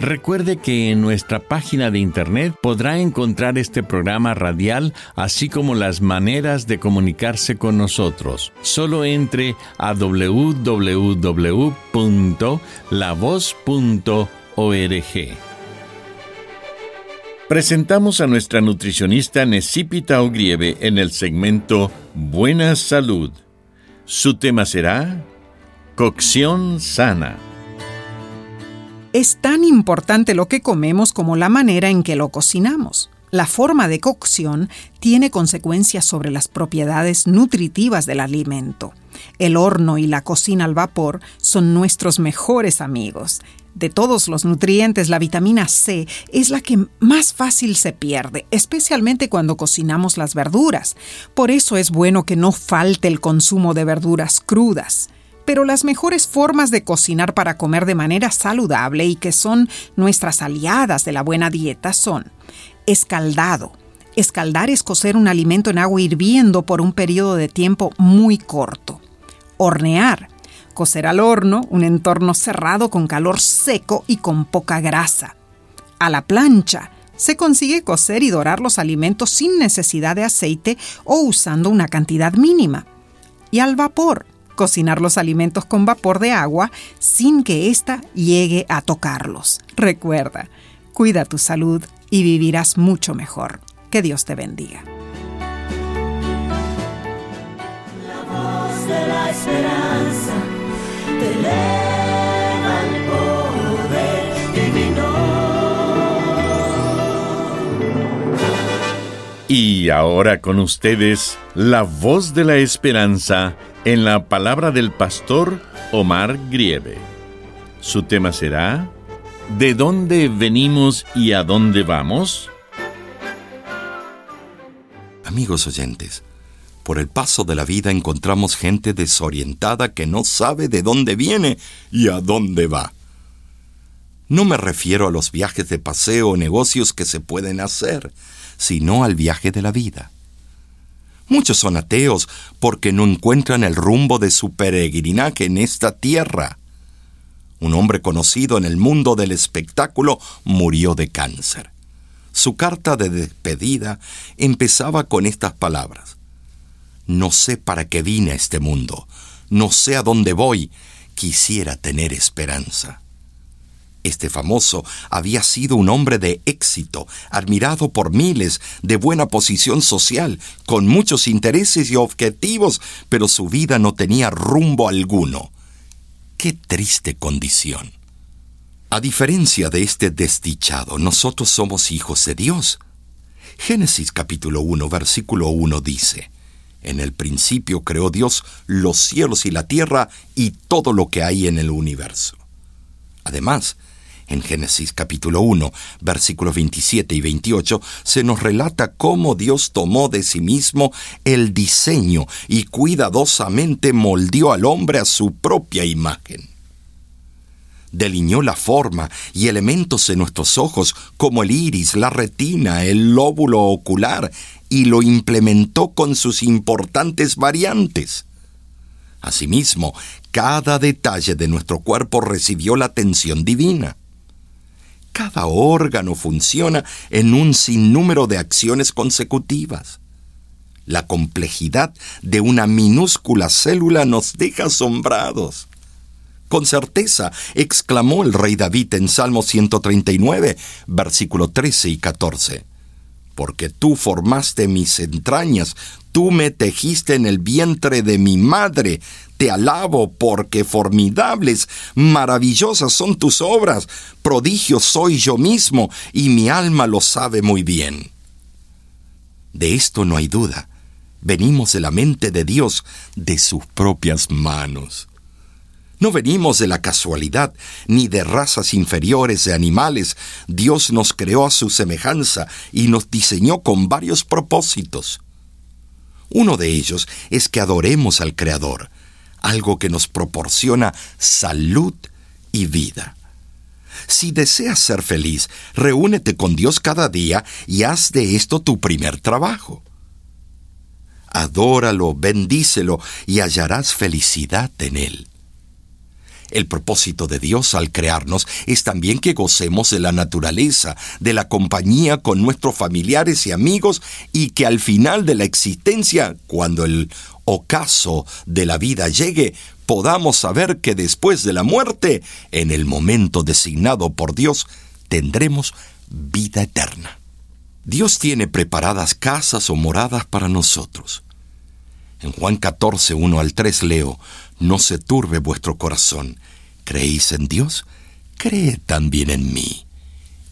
Recuerde que en nuestra página de internet podrá encontrar este programa radial, así como las maneras de comunicarse con nosotros. Solo entre a www.lavoz.org. Presentamos a nuestra nutricionista Necipita Ogrieve en el segmento Buena Salud. Su tema será Cocción Sana. Es tan importante lo que comemos como la manera en que lo cocinamos. La forma de cocción tiene consecuencias sobre las propiedades nutritivas del alimento. El horno y la cocina al vapor son nuestros mejores amigos. De todos los nutrientes, la vitamina C es la que más fácil se pierde, especialmente cuando cocinamos las verduras. Por eso es bueno que no falte el consumo de verduras crudas pero las mejores formas de cocinar para comer de manera saludable y que son nuestras aliadas de la buena dieta son escaldado. Escaldar es cocer un alimento en agua hirviendo por un periodo de tiempo muy corto. Hornear. Cocer al horno, un entorno cerrado con calor seco y con poca grasa. A la plancha. Se consigue cocer y dorar los alimentos sin necesidad de aceite o usando una cantidad mínima. Y al vapor cocinar los alimentos con vapor de agua sin que ésta llegue a tocarlos. Recuerda, cuida tu salud y vivirás mucho mejor. Que Dios te bendiga. Y ahora con ustedes, la voz de la esperanza en la palabra del pastor Omar Grieve. Su tema será ¿De dónde venimos y a dónde vamos? Amigos oyentes, por el paso de la vida encontramos gente desorientada que no sabe de dónde viene y a dónde va. No me refiero a los viajes de paseo o negocios que se pueden hacer, sino al viaje de la vida. Muchos son ateos porque no encuentran el rumbo de su peregrinaje en esta tierra. Un hombre conocido en el mundo del espectáculo murió de cáncer. Su carta de despedida empezaba con estas palabras. No sé para qué vine a este mundo, no sé a dónde voy, quisiera tener esperanza. Este famoso había sido un hombre de éxito, admirado por miles, de buena posición social, con muchos intereses y objetivos, pero su vida no tenía rumbo alguno. Qué triste condición. A diferencia de este desdichado, nosotros somos hijos de Dios. Génesis capítulo 1, versículo 1 dice, En el principio creó Dios los cielos y la tierra y todo lo que hay en el universo. Además, en Génesis capítulo 1, versículos 27 y 28, se nos relata cómo Dios tomó de sí mismo el diseño y cuidadosamente moldeó al hombre a su propia imagen. Delineó la forma y elementos en nuestros ojos como el iris, la retina, el lóbulo ocular y lo implementó con sus importantes variantes. Asimismo, cada detalle de nuestro cuerpo recibió la atención divina. Cada órgano funciona en un sinnúmero de acciones consecutivas. La complejidad de una minúscula célula nos deja asombrados. Con certeza, exclamó el rey David en Salmo 139, versículo 13 y 14. Porque tú formaste mis entrañas, tú me tejiste en el vientre de mi madre. Te alabo porque formidables, maravillosas son tus obras, prodigio soy yo mismo, y mi alma lo sabe muy bien. De esto no hay duda. Venimos de la mente de Dios, de sus propias manos. No venimos de la casualidad, ni de razas inferiores de animales. Dios nos creó a su semejanza y nos diseñó con varios propósitos. Uno de ellos es que adoremos al Creador, algo que nos proporciona salud y vida. Si deseas ser feliz, reúnete con Dios cada día y haz de esto tu primer trabajo. Adóralo, bendícelo y hallarás felicidad en Él. El propósito de Dios al crearnos es también que gocemos de la naturaleza, de la compañía con nuestros familiares y amigos y que al final de la existencia, cuando el ocaso de la vida llegue, podamos saber que después de la muerte, en el momento designado por Dios, tendremos vida eterna. Dios tiene preparadas casas o moradas para nosotros. En Juan 14, 1 al 3 leo, no se turbe vuestro corazón. ¿Creéis en Dios? Cree también en mí.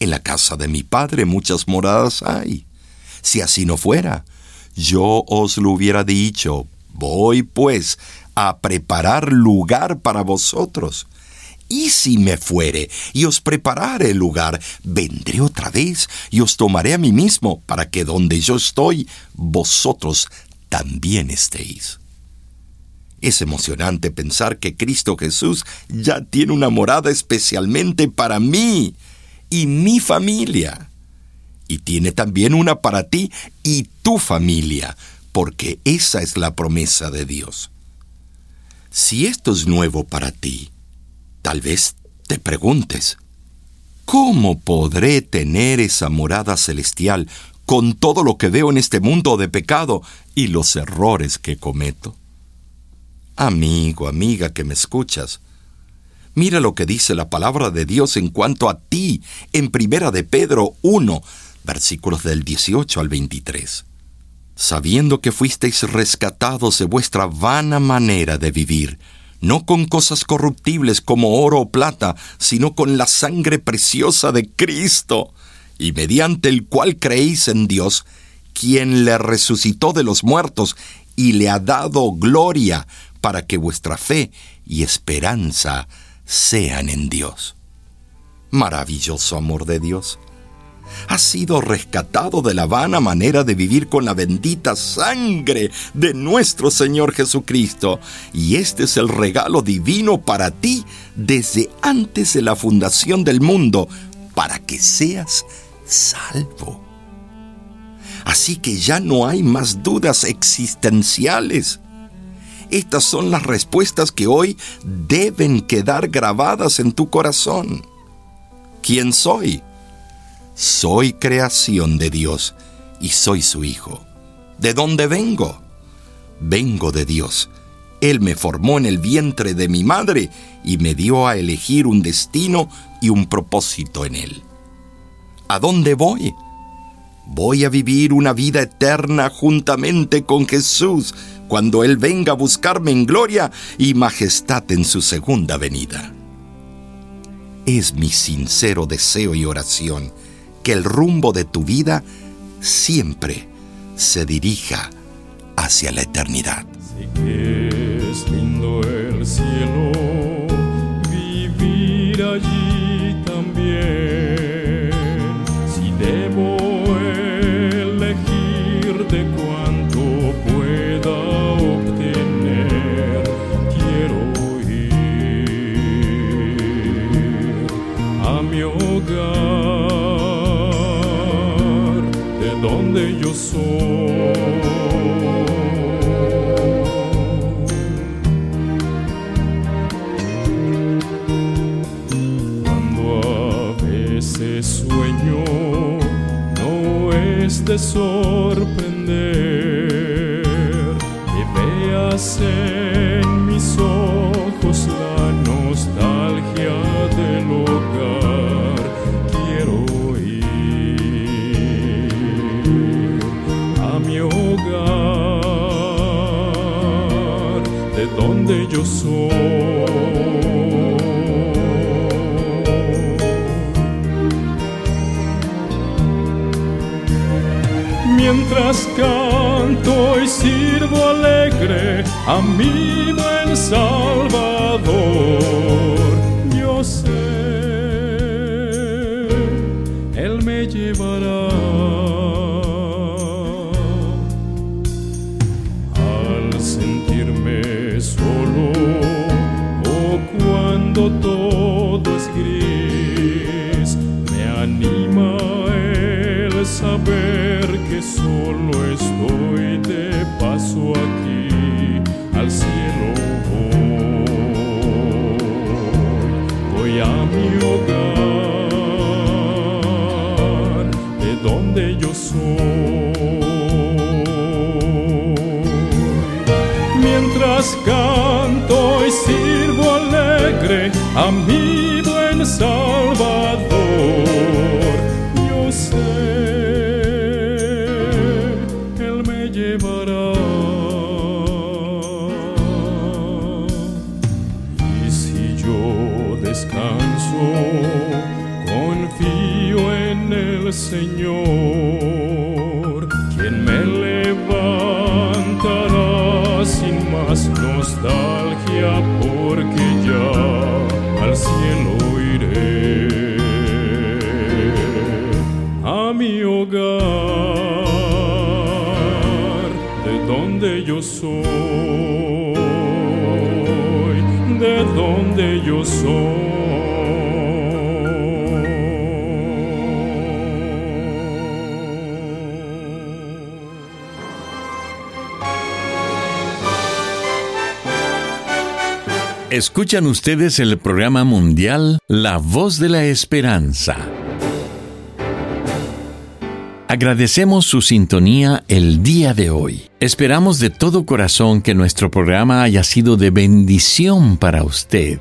En la casa de mi Padre muchas moradas hay. Si así no fuera, yo os lo hubiera dicho. Voy, pues, a preparar lugar para vosotros. Y si me fuere y os preparare el lugar, vendré otra vez y os tomaré a mí mismo, para que donde yo estoy, vosotros también estéis. Es emocionante pensar que Cristo Jesús ya tiene una morada especialmente para mí y mi familia. Y tiene también una para ti y tu familia, porque esa es la promesa de Dios. Si esto es nuevo para ti, tal vez te preguntes, ¿cómo podré tener esa morada celestial con todo lo que veo en este mundo de pecado y los errores que cometo? Amigo, amiga que me escuchas, mira lo que dice la palabra de Dios en cuanto a ti en Primera de Pedro 1, versículos del 18 al 23. Sabiendo que fuisteis rescatados de vuestra vana manera de vivir, no con cosas corruptibles como oro o plata, sino con la sangre preciosa de Cristo, y mediante el cual creéis en Dios, quien le resucitó de los muertos y le ha dado gloria, para que vuestra fe y esperanza sean en Dios. Maravilloso amor de Dios. Has sido rescatado de la vana manera de vivir con la bendita sangre de nuestro Señor Jesucristo. Y este es el regalo divino para ti desde antes de la fundación del mundo, para que seas salvo. Así que ya no hay más dudas existenciales. Estas son las respuestas que hoy deben quedar grabadas en tu corazón. ¿Quién soy? Soy creación de Dios y soy su hijo. ¿De dónde vengo? Vengo de Dios. Él me formó en el vientre de mi madre y me dio a elegir un destino y un propósito en él. ¿A dónde voy? Voy a vivir una vida eterna juntamente con Jesús cuando Él venga a buscarme en gloria y majestad en su segunda venida. Es mi sincero deseo y oración que el rumbo de tu vida siempre se dirija hacia la eternidad. es lindo el cielo, vivir allí de sorprender que veas donde yo soy. mientras canto y sirvo alegre a mi buen Salvador. Solo estoy de paso aquí al cielo voy, voy a mi hogar de donde yo soy. Mientras canto y sirvo alegre a mi mi hogar, de donde yo soy, de donde yo soy. Escuchan ustedes el programa mundial La Voz de la Esperanza. Agradecemos su sintonía el día de hoy. Esperamos de todo corazón que nuestro programa haya sido de bendición para usted.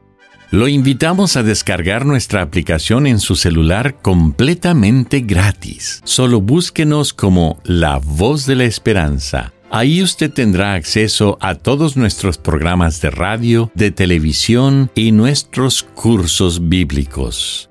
Lo invitamos a descargar nuestra aplicación en su celular completamente gratis. Solo búsquenos como La Voz de la Esperanza. Ahí usted tendrá acceso a todos nuestros programas de radio, de televisión y nuestros cursos bíblicos.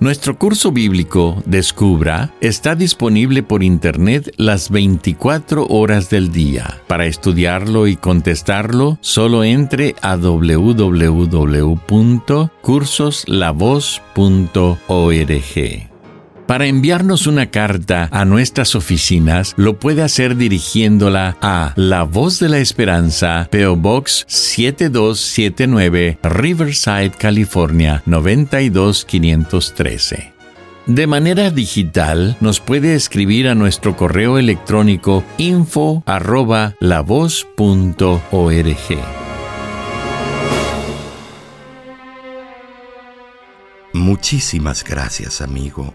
Nuestro curso bíblico Descubra está disponible por Internet las 24 horas del día. Para estudiarlo y contestarlo, solo entre a www.cursoslavoz.org. Para enviarnos una carta a nuestras oficinas, lo puede hacer dirigiéndola a La Voz de la Esperanza, PO Box 7279, Riverside, California 92513. De manera digital, nos puede escribir a nuestro correo electrónico info arroba lavoz.org. Muchísimas gracias, amigo,